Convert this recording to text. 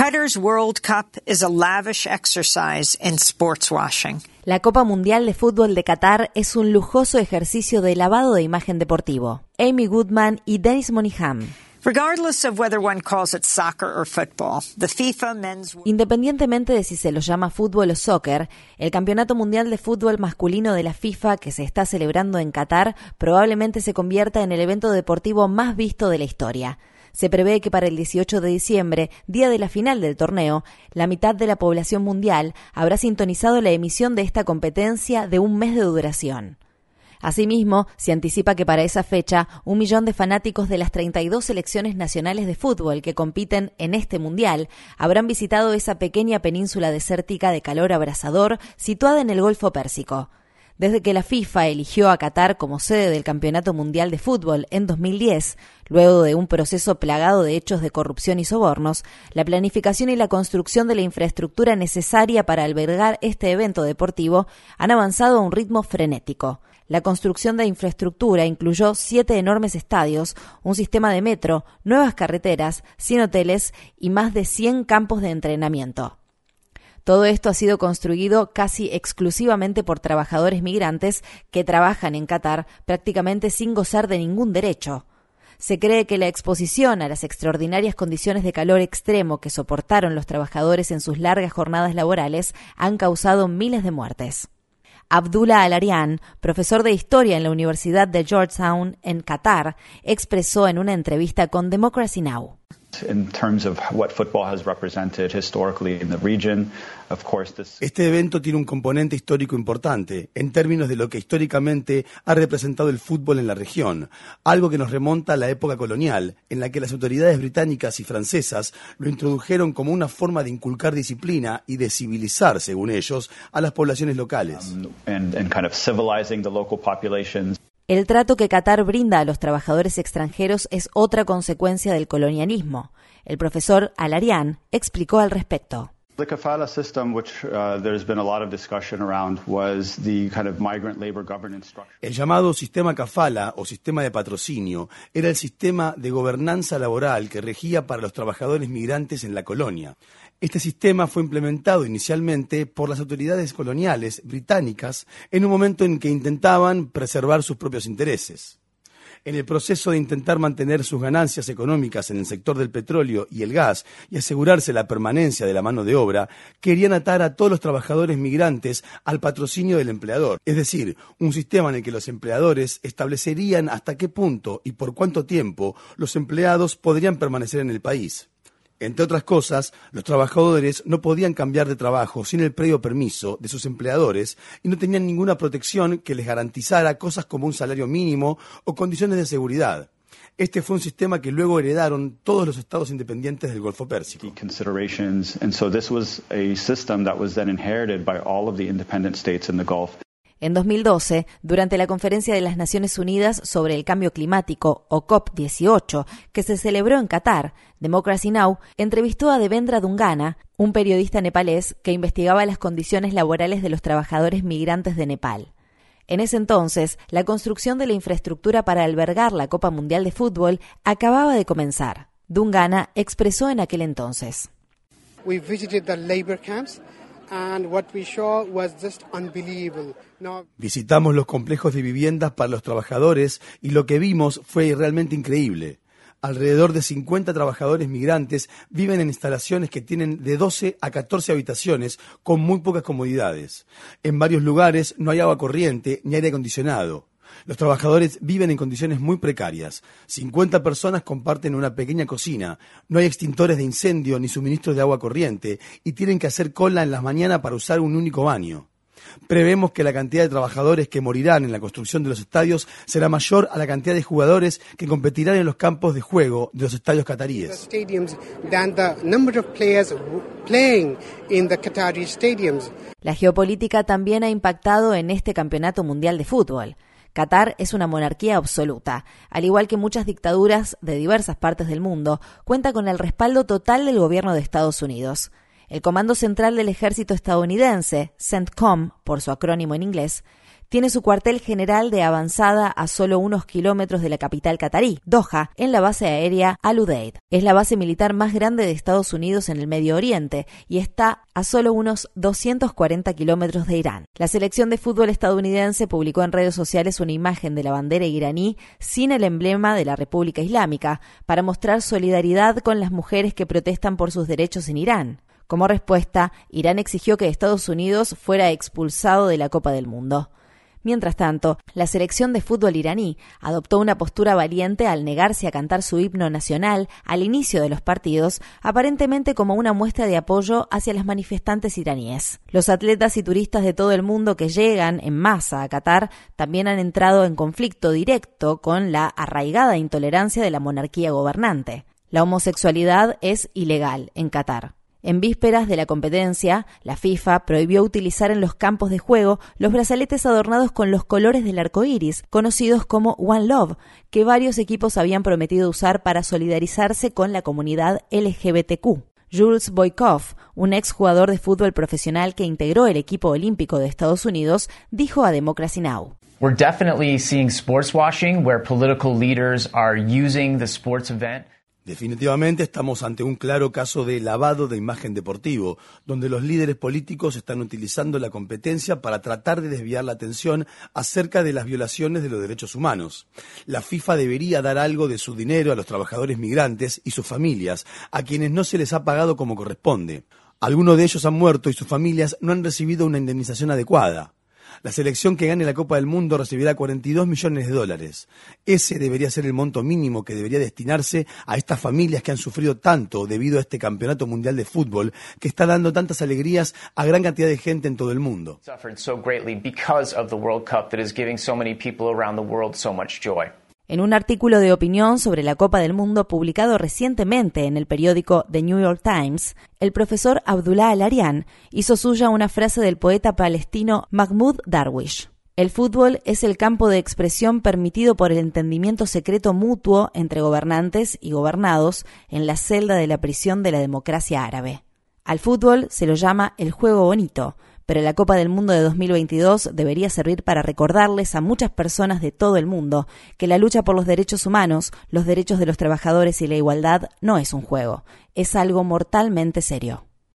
Qatar's World Cup is a lavish exercise in sports washing. La Copa Mundial de Fútbol de Qatar es un lujoso ejercicio de lavado de imagen deportivo. Amy Goodman y Dennis Monaghan. Independientemente de si se lo llama fútbol o soccer, el Campeonato Mundial de Fútbol Masculino de la FIFA que se está celebrando en Qatar probablemente se convierta en el evento deportivo más visto de la historia. Se prevé que para el 18 de diciembre, día de la final del torneo, la mitad de la población mundial habrá sintonizado la emisión de esta competencia de un mes de duración. Asimismo, se anticipa que para esa fecha un millón de fanáticos de las 32 selecciones nacionales de fútbol que compiten en este mundial habrán visitado esa pequeña península desértica de calor abrasador situada en el Golfo Pérsico. Desde que la FIFA eligió a Qatar como sede del Campeonato Mundial de Fútbol en 2010, luego de un proceso plagado de hechos de corrupción y sobornos, la planificación y la construcción de la infraestructura necesaria para albergar este evento deportivo han avanzado a un ritmo frenético. La construcción de infraestructura incluyó siete enormes estadios, un sistema de metro, nuevas carreteras, 100 hoteles y más de 100 campos de entrenamiento. Todo esto ha sido construido casi exclusivamente por trabajadores migrantes que trabajan en Qatar prácticamente sin gozar de ningún derecho. Se cree que la exposición a las extraordinarias condiciones de calor extremo que soportaron los trabajadores en sus largas jornadas laborales han causado miles de muertes. Abdullah Al-Arian, profesor de historia en la Universidad de Georgetown en Qatar, expresó en una entrevista con Democracy Now! Este evento tiene un componente histórico importante en términos de lo que históricamente ha representado el fútbol en la región, algo que nos remonta a la época colonial, en la que las autoridades británicas y francesas lo introdujeron como una forma de inculcar disciplina y de civilizar, según ellos, a las poblaciones locales. Um, el trato que Qatar brinda a los trabajadores extranjeros es otra consecuencia del colonialismo. El profesor Alarian explicó al respecto. El llamado sistema kafala o sistema de patrocinio era el sistema de gobernanza laboral que regía para los trabajadores migrantes en la colonia. Este sistema fue implementado inicialmente por las autoridades coloniales británicas en un momento en que intentaban preservar sus propios intereses. En el proceso de intentar mantener sus ganancias económicas en el sector del petróleo y el gas y asegurarse la permanencia de la mano de obra, querían atar a todos los trabajadores migrantes al patrocinio del empleador, es decir, un sistema en el que los empleadores establecerían hasta qué punto y por cuánto tiempo los empleados podrían permanecer en el país. Entre otras cosas, los trabajadores no podían cambiar de trabajo sin el previo permiso de sus empleadores y no tenían ninguna protección que les garantizara cosas como un salario mínimo o condiciones de seguridad. Este fue un sistema que luego heredaron todos los estados independientes del Golfo Pérsico. En 2012, durante la Conferencia de las Naciones Unidas sobre el Cambio Climático, o COP18, que se celebró en Qatar, Democracy Now! entrevistó a Devendra Dungana, un periodista nepalés que investigaba las condiciones laborales de los trabajadores migrantes de Nepal. En ese entonces, la construcción de la infraestructura para albergar la Copa Mundial de Fútbol acababa de comenzar. Dungana expresó en aquel entonces. Visitamos los complejos de viviendas para los trabajadores y lo que vimos fue realmente increíble. Alrededor de 50 trabajadores migrantes viven en instalaciones que tienen de 12 a 14 habitaciones con muy pocas comodidades. En varios lugares no hay agua corriente ni aire acondicionado. Los trabajadores viven en condiciones muy precarias. 50 personas comparten una pequeña cocina. No hay extintores de incendio ni suministros de agua corriente y tienen que hacer cola en las mañanas para usar un único baño. Prevemos que la cantidad de trabajadores que morirán en la construcción de los estadios será mayor a la cantidad de jugadores que competirán en los campos de juego de los estadios cataríes. La geopolítica también ha impactado en este campeonato mundial de fútbol. Qatar es una monarquía absoluta. Al igual que muchas dictaduras de diversas partes del mundo, cuenta con el respaldo total del gobierno de Estados Unidos. El Comando Central del Ejército estadounidense, CENTCOM, por su acrónimo en inglés, tiene su cuartel general de avanzada a solo unos kilómetros de la capital catarí, Doha, en la base aérea Al Udeid. Es la base militar más grande de Estados Unidos en el Medio Oriente y está a solo unos 240 kilómetros de Irán. La selección de fútbol estadounidense publicó en redes sociales una imagen de la bandera iraní sin el emblema de la República Islámica para mostrar solidaridad con las mujeres que protestan por sus derechos en Irán. Como respuesta, Irán exigió que Estados Unidos fuera expulsado de la Copa del Mundo. Mientras tanto, la selección de fútbol iraní adoptó una postura valiente al negarse a cantar su himno nacional al inicio de los partidos, aparentemente como una muestra de apoyo hacia las manifestantes iraníes. Los atletas y turistas de todo el mundo que llegan en masa a Qatar también han entrado en conflicto directo con la arraigada intolerancia de la monarquía gobernante. La homosexualidad es ilegal en Qatar. En vísperas de la competencia, la FIFA prohibió utilizar en los campos de juego los brazaletes adornados con los colores del arco iris, conocidos como One Love, que varios equipos habían prometido usar para solidarizarse con la comunidad LGBTQ. Jules Boykov, un exjugador de fútbol profesional que integró el equipo olímpico de Estados Unidos, dijo a Democracy Now! We're definitely seeing sports washing where political leaders are using the sports event Definitivamente estamos ante un claro caso de lavado de imagen deportivo, donde los líderes políticos están utilizando la competencia para tratar de desviar la atención acerca de las violaciones de los derechos humanos. La FIFA debería dar algo de su dinero a los trabajadores migrantes y sus familias, a quienes no se les ha pagado como corresponde. Algunos de ellos han muerto y sus familias no han recibido una indemnización adecuada. La selección que gane la Copa del Mundo recibirá 42 millones de dólares. Ese debería ser el monto mínimo que debería destinarse a estas familias que han sufrido tanto debido a este campeonato mundial de fútbol que está dando tantas alegrías a gran cantidad de gente en todo el mundo. En un artículo de opinión sobre la Copa del Mundo publicado recientemente en el periódico The New York Times, el profesor Abdullah Al-Arian hizo suya una frase del poeta palestino Mahmoud Darwish. El fútbol es el campo de expresión permitido por el entendimiento secreto mutuo entre gobernantes y gobernados en la celda de la prisión de la democracia árabe. Al fútbol se lo llama el juego bonito, pero la Copa del Mundo de 2022 debería servir para recordarles a muchas personas de todo el mundo que la lucha por los derechos humanos, los derechos de los trabajadores y la igualdad no es un juego, es algo mortalmente serio.